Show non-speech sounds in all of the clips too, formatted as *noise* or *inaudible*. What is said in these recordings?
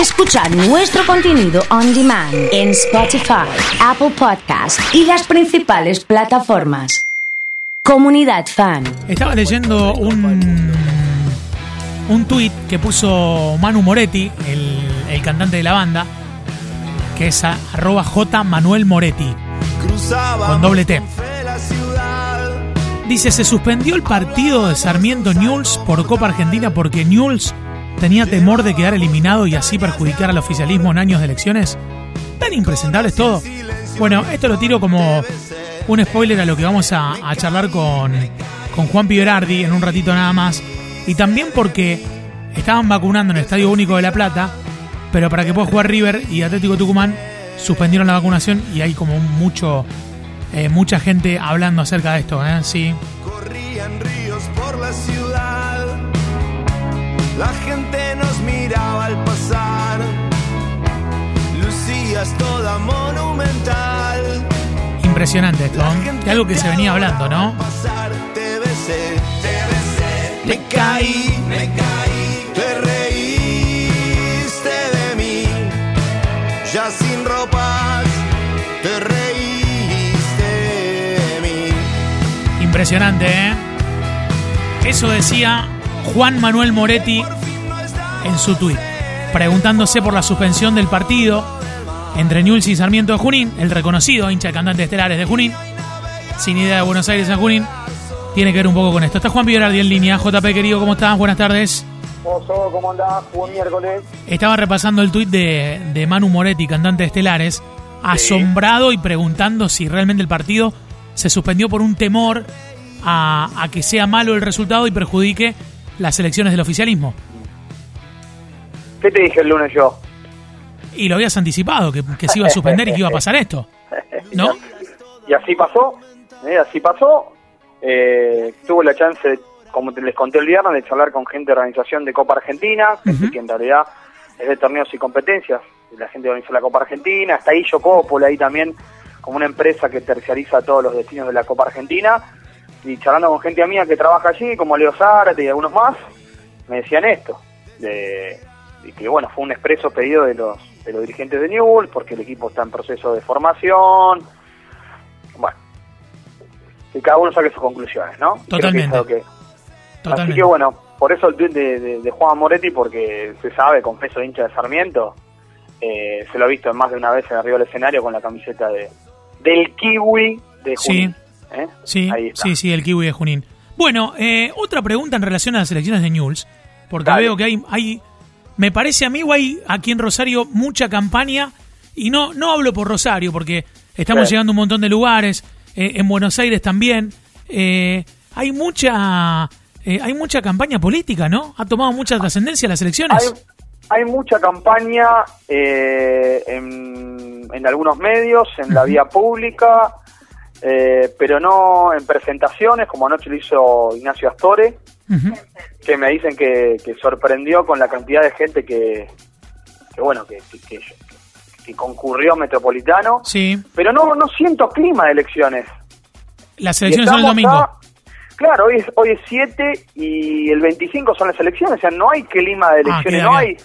Escuchar nuestro contenido on demand en Spotify, Apple Podcast y las principales plataformas. Comunidad Fan. Estaba leyendo un, un tuit que puso Manu Moretti, el, el cantante de la banda, que es a- arroba J Manuel Moretti, con doble T. Dice, se suspendió el partido de Sarmiento Newell's por Copa Argentina porque Newell's tenía temor de quedar eliminado y así perjudicar al oficialismo en años de elecciones. Tan impresentable es todo. Bueno, esto lo tiro como un spoiler a lo que vamos a, charlar con, con Juan Piberardi en un ratito nada más. Y también porque estaban vacunando en el Estadio Único de La Plata, pero para que pueda jugar River y Atlético Tucumán suspendieron la vacunación y hay como mucho eh, mucha gente hablando acerca de esto, ¿eh? Sí. Corrían ríos por la ciudad. La gente nos miraba al pasar. Lucías toda monumental. Impresionante esto, ¿eh? De algo que se venía hablando, ¿no? Pasar, te besé, te besé, me caí, me caí, te reíste de mí, ya sin ropas, te reíste de mí. Impresionante, ¿eh? Eso decía Juan Manuel Moretti en su tuit, preguntándose por la suspensión del partido entre Newell's y Sarmiento de Junín, el reconocido hincha de cantantes estelares de Junín, sin idea de Buenos Aires a Junín, tiene que ver un poco con esto. Está Juan Piberardi en línea. JP, querido, ¿cómo estás? Buenas tardes. Oso, ¿cómo andás? Buen miércoles. Estaba repasando el tuit de, de Manu Moretti, cantante de Estelares, asombrado y preguntando si realmente el partido se suspendió por un temor a, a que sea malo el resultado y perjudique las elecciones del oficialismo. ¿Qué te dije el lunes yo? Y lo habías anticipado, que, que se iba a suspender y que iba a pasar esto. ¿No? *laughs* Y así pasó, ¿eh? así pasó. Eh, tuve la chance, de, como te les conté el viernes, de charlar con gente de organización de Copa Argentina, que en realidad es de torneos y competencias, la gente organiza la Copa Argentina, está yo Coppola ahí también, como una empresa que terciariza todos los destinos de la Copa Argentina, y charlando con gente mía que trabaja allí, como Leo Zárate y algunos más, me decían esto, de, de que bueno, fue un expreso pedido de los, de los dirigentes de Newell, porque el equipo está en proceso de formación, bueno, que cada uno saque sus conclusiones, ¿no? Creo que Totalmente. Así Totalmente. que bueno, por eso el tweet de, de- de Juan Moretti, porque se sabe, confeso, hincha de Sarmiento, eh, se lo ha visto más de una vez en arriba del escenario con la camiseta de del kiwi de Sí. ¿Eh? Sí, Ahí está. sí, sí, el kiwi de Junín. Bueno, eh, otra pregunta en relación a las elecciones de Newell's, porque Dale. veo que hay, hay, me parece a mí, hay aquí en Rosario mucha campaña, y no, no hablo por Rosario, porque estamos Sí. llegando a un montón de lugares, eh, en Buenos Aires también, eh, hay mucha, eh, hay mucha campaña política, ¿no? Ha tomado mucha trascendencia las elecciones. Hay, hay mucha campaña eh, en, en algunos medios, en la vía pública, eh, pero no en presentaciones, como anoche lo hizo Ignacio Astore, que me dicen que, que sorprendió con la cantidad de gente que, que bueno, que, que, concurrió a Metropolitano, Sí, pero no, no siento clima de elecciones. las elecciones son el domingo. a- claro, hoy es, hoy es 7 y el 25 son las elecciones, o sea, no hay clima de Ah, elecciones, no hay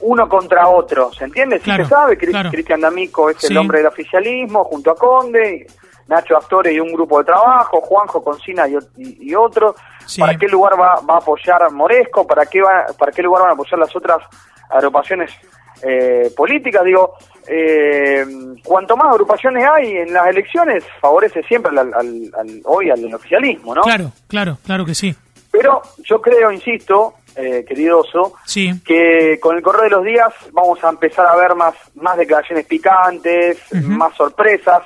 uno contra otro, ¿se entiende? Sí Claro, se sabe, Cris- claro. Cristian D'Amico es Sí. el hombre del oficialismo, junto a Conde, Nacho Astore y un grupo de trabajo, Juanjo Concina y, y, y otro. Sí. ¿Para qué lugar va, va a apoyar Moresco? ¿Para qué, va, ¿Para qué lugar van a apoyar las otras agrupaciones eh, políticas? Digo, eh, cuanto más agrupaciones hay en las elecciones, favorece siempre al, al- al- hoy al oficialismo, ¿no? Claro, claro, claro que sí. Pero yo creo, insisto, eh, querido Oso, Sí, que con el correr de los días vamos a empezar a ver más, más declaraciones picantes, más sorpresas,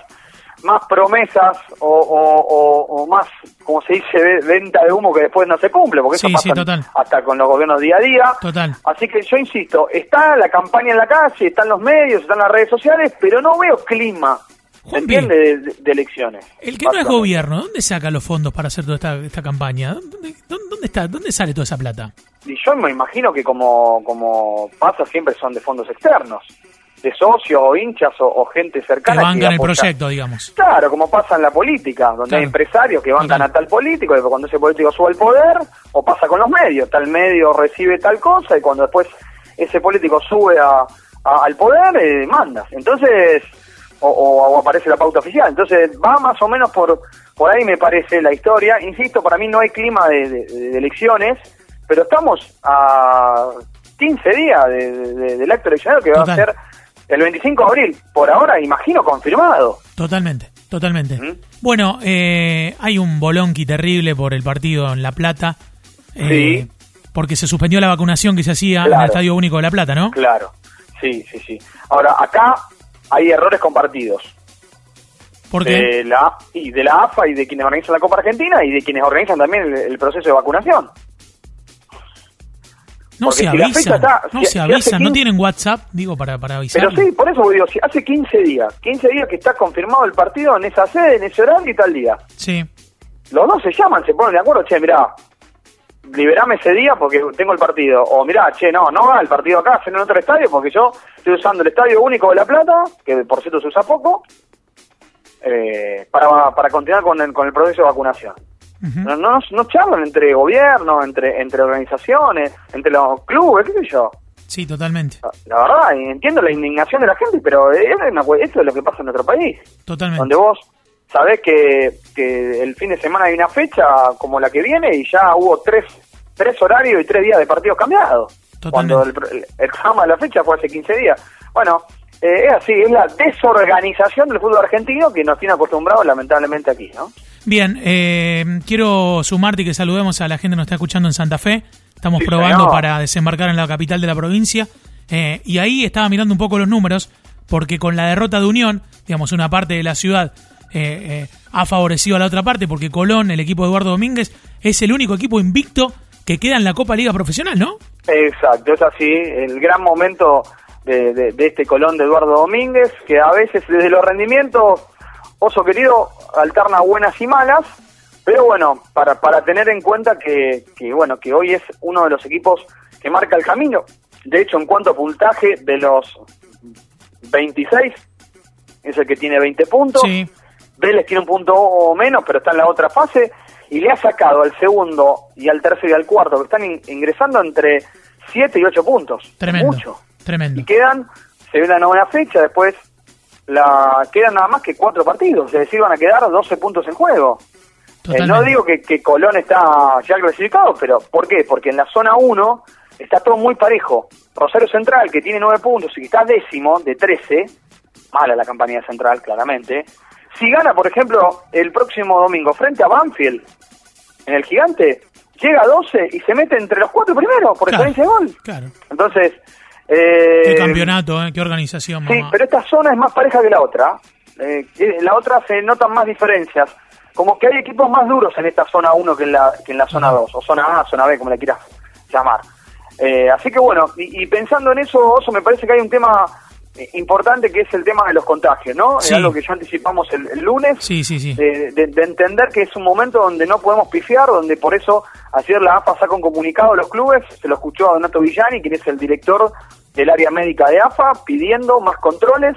más promesas o, o- o- o más, como se dice, ve- venta de humo que después no se cumple, porque Sí, eso sí, pasa total. hasta con los gobiernos día a día. total. Así que yo insisto, está la campaña en la calle, están los medios, están las redes sociales, pero no veo clima, ¿se Juanpi, entiende? De, de- de elecciones. El que no es gobierno, ¿dónde saca los fondos para hacer toda esta, esta campaña? ¿Dónde, dónde, dónde está, ¿Dónde sale toda esa plata? Y yo me imagino que como, como pasa siempre son de fondos externos, de socios o hinchas o, o gente Que cercana. bancan el apoya. proyecto, digamos. Claro, como pasa en la política, donde Claro. hay empresarios que bancan Total. a tal político, y cuando ese político sube al poder, o pasa con los medios, tal medio recibe tal cosa, y cuando después ese político sube a, a- al poder, eh, mandas. Entonces, o, aparece la pauta oficial. Entonces, va más o menos por, por ahí, me parece, la historia. Insisto, para mí no hay clima de, de- de elecciones, pero estamos a 15 días de- de- del acto eleccionario que va a ser el 25 de abril. Por ahora, imagino, confirmado. Totalmente, totalmente. Ujú. Bueno, eh, hay un bolonqui terrible por el partido en La Plata. eh, Sí. Porque se suspendió la vacunación que se hacía en el Estadio Único de La Plata, ¿no? Claro, sí, sí, sí. Ahora, acá hay errores compartidos. Porque de la y de la AFA y de quienes organizan la Copa Argentina y de quienes organizan también el, el proceso de vacunación. No porque se si avisan, está- no si- se si no 15 tienen WhatsApp, digo, para, para avisar. Pero sí, por eso digo, si hace 15 días, 15 días que está confirmado el partido en esa sede, en ese horario y tal día. Sí, Los dos se llaman, se ponen de acuerdo, che, mirá, liberame ese día porque tengo el partido. O mirá, che, no, no va el partido acá, en otro estadio porque yo estoy usando el Estadio Único de La Plata, que por cierto se usa poco, eh, para, para continuar con el, con el proceso de vacunación. Ujú. No, no, no charlan entre gobiernos, entre, entre organizaciones, entre los clubes, qué sé yo. sí, totalmente, La verdad, y entiendo la indignación de la gente, pero esto es lo que pasa en nuestro país. totalmente. Donde vos sabés que, que el fin de semana hay una fecha como la que viene y ya hubo tres, tres horarios y tres días de partidos cambiados. Totalmente. Cuando el, el, programa de la fecha fue hace 15 días. Bueno, eh, es así, es la desorganización del fútbol argentino que nos tiene acostumbrados lamentablemente aquí, ¿no? Bien, eh, quiero sumarte y que saludemos a la gente que nos está escuchando en Santa Fe. Estamos Sí, probando señor. para desembarcar en la capital de la provincia. Eh, y ahí estaba mirando un poco los números, porque con la derrota de Unión, digamos, una parte de la ciudad eh, eh, ha favorecido a la otra parte, porque Colón, el equipo de Eduardo Domínguez, es el único equipo invicto que queda en la Copa Liga Profesional, ¿no? Exacto, es así, el gran momento de, de- de este Colón de Eduardo Domínguez, que a veces desde los rendimientos, oso querido, alterna buenas y malas, pero bueno, para, para tener en cuenta que, que, bueno, que hoy es uno de los equipos que marca el camino. De hecho, en cuanto a puntaje de los 26, es el que tiene 20 puntos. Sí, Vélez tiene un punto o menos, pero está en la otra fase y le ha sacado al segundo y al tercero y al cuarto, que están in- ingresando entre 7 y 8 puntos. tremendo. Mucho. Tremendo. Y quedan, se ve la novena fecha, después la quedan nada más que cuatro partidos, es decir, van a quedar 12 puntos en juego. Eh, no digo que, que Colón está ya clasificado, pero ¿por qué? Porque en la zona 1 está todo muy parejo. Rosario Central, que tiene 9 puntos y que está décimo de 13, mala la campaña Central, claramente. Si gana, por ejemplo, el próximo domingo frente a Banfield, en el Gigante, llega a 12 y se mete entre los cuatro primeros por Claro, diferencia de gol. Claro. Entonces, eh, Qué campeonato, ¿eh? qué organización, Sí, pero esta zona es más pareja que la otra. Eh, la otra se notan más diferencias. Como que hay equipos más duros en esta zona 1 que en la, que en la zona 2, o zona A, zona B, como le quieras llamar. Eh, así que bueno, y, y pensando en eso, Oso, me parece que hay un tema importante que es el tema de los contagios, ¿no? Sí. Es algo que ya anticipamos el, el lunes. Sí, sí, sí. De, de- de entender que es un momento donde no podemos pifiar, donde por eso ayer la AFA sacó un comunicado a los clubes, se lo escuchó a Donato Villani, quien es el director del área médica de AFA, pidiendo más controles,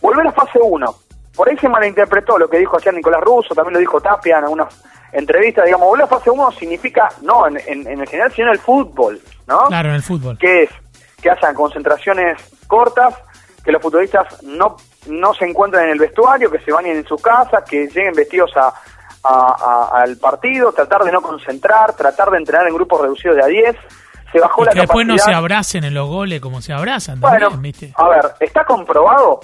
volver a fase 1. Por ahí se malinterpretó lo que dijo ayer Nicolás Russo, también lo dijo Tapia en algunas entrevistas, digamos, volver a fase 1 significa, no en, en- en el general, sino en el fútbol, ¿no? Claro, en el fútbol. que es que hayan concentraciones cortas, que los futbolistas no, no se encuentren en el vestuario, que se bañen en sus casas, que lleguen vestidos a, a- a- al partido, tratar de no concentrar, tratar de entrenar en grupos reducidos de a 10. Se bajó Y la que después no se abracen en los goles como se abrazan Bueno, también, ¿viste? a ver, está comprobado,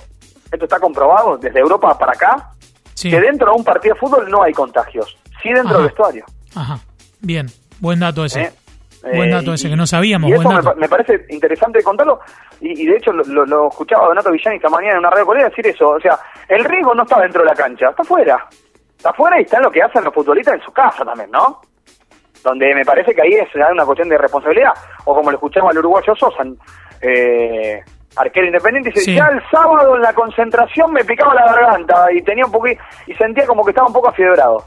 esto está comprobado desde Europa para acá, Sí. que dentro de un partido de fútbol no hay contagios, sí dentro Ajá. del vestuario. Ajá. Bien. Buen dato ese. ¿eh? Buen Eh, dato ese, que no sabíamos. Y eso me, dato. pa- me parece interesante contarlo. Y, y de hecho lo, lo- lo escuchaba Donato Villani esta mañana en una radio colega decir eso. O sea, el riesgo no está dentro de la cancha, está afuera. Está afuera y está en lo que hacen los futbolistas en su casa también, ¿no? Donde me parece que ahí es una cuestión de responsabilidad. O como lo escuchaba al uruguayo Sosa, eh, arquero independiente, dice, Sí. ya el sábado en la concentración me picaba la garganta y tenía un poquito, y sentía como que estaba un poco afiebrado.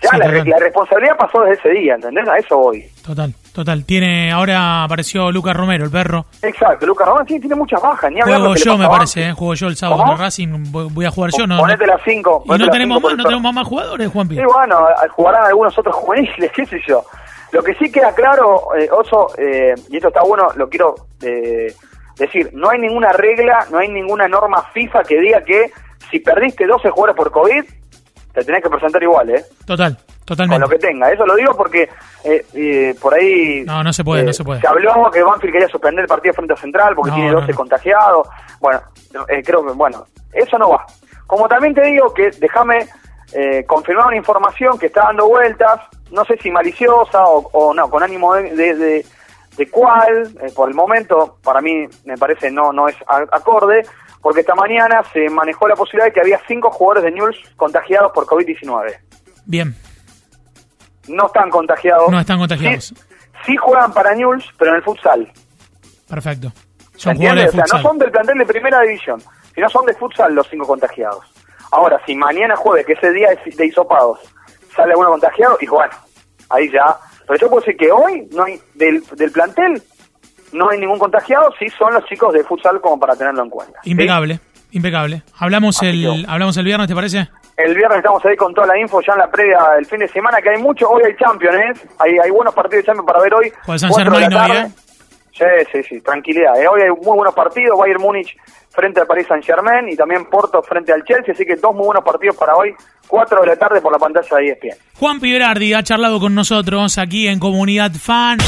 Ya Sí, la, la responsabilidad pasó desde ese día, ¿entendés? A eso voy. Total, total. Tiene, ahora apareció Lucas Romero, el perro. Exacto, Lucas Román sí, tiene muchas bajas. Ni Juego yo, me parece. ¿eh? Juego yo el sábado ¿Cómo? con Racing. Voy a jugar yo, ¿no? Ponete las cinco. Y ponete no tenemos más, el no tenemos más jugadores, Juanpi. Sí, bueno, jugarán algunos otros *laughs* juveniles, qué sé yo. Lo que sí queda claro, eh, Oso, eh, y esto está bueno, lo quiero eh, decir, no hay ninguna regla, no hay ninguna norma FIFA que diga que si perdiste 12 jugadores por COVID, te tenés que presentar igual, ¿eh? Total, totalmente. Con lo que tenga. Eso lo digo porque eh, eh, por ahí... No, no se puede, eh, no se puede. Se habló que Banfield quería suspender el partido frente a Central porque No, tiene no, 12 no. contagiados. Bueno, eh, creo que, bueno, eso no va. Como también te digo que déjame eh, confirmar una información que está dando vueltas, no sé si maliciosa o, o no, con ánimo de, de, de- de cuál, eh, por el momento, para mí me parece no, no es acorde, porque esta mañana se manejó la posibilidad de que había cinco jugadores de Newell's contagiados por COVID-19 Bien, no están contagiados. No están contagiados. Sí, sí juegan para Newell's, pero en el futsal. perfecto. ¿Se Son jugadores O de sea, futsal. no son del plantel de primera división, sino son de futsal los cinco contagiados. Ahora, si mañana jueves, que ese día es de hisopados, sale alguno contagiado, y bueno, ahí ya. Pero yo puedo decir que hoy no hay del, del plantel no hay ningún contagiado, sí son los chicos de futsal como para tenerlo en cuenta. ¿sí? Impecable, impecable. Hablamos Así el, hablamos el viernes, ¿te parece? El viernes estamos ahí con toda la info ya en la previa del fin de semana, que hay mucho. Hoy hay Champions, ¿eh? Hay, hay buenos partidos de Champions para ver hoy. Pues San Germain hoy, tarde. Sí, sí, sí, tranquilidad. ¿eh? Hoy hay muy buenos partidos. Bayern Múnich frente al Paris Saint Germain y también Porto frente al Chelsea. Así que dos muy buenos partidos para hoy. Cuatro de la tarde por la pantalla de ESPN. Juan Piberardi ha charlado con nosotros aquí en Comunidad Fan.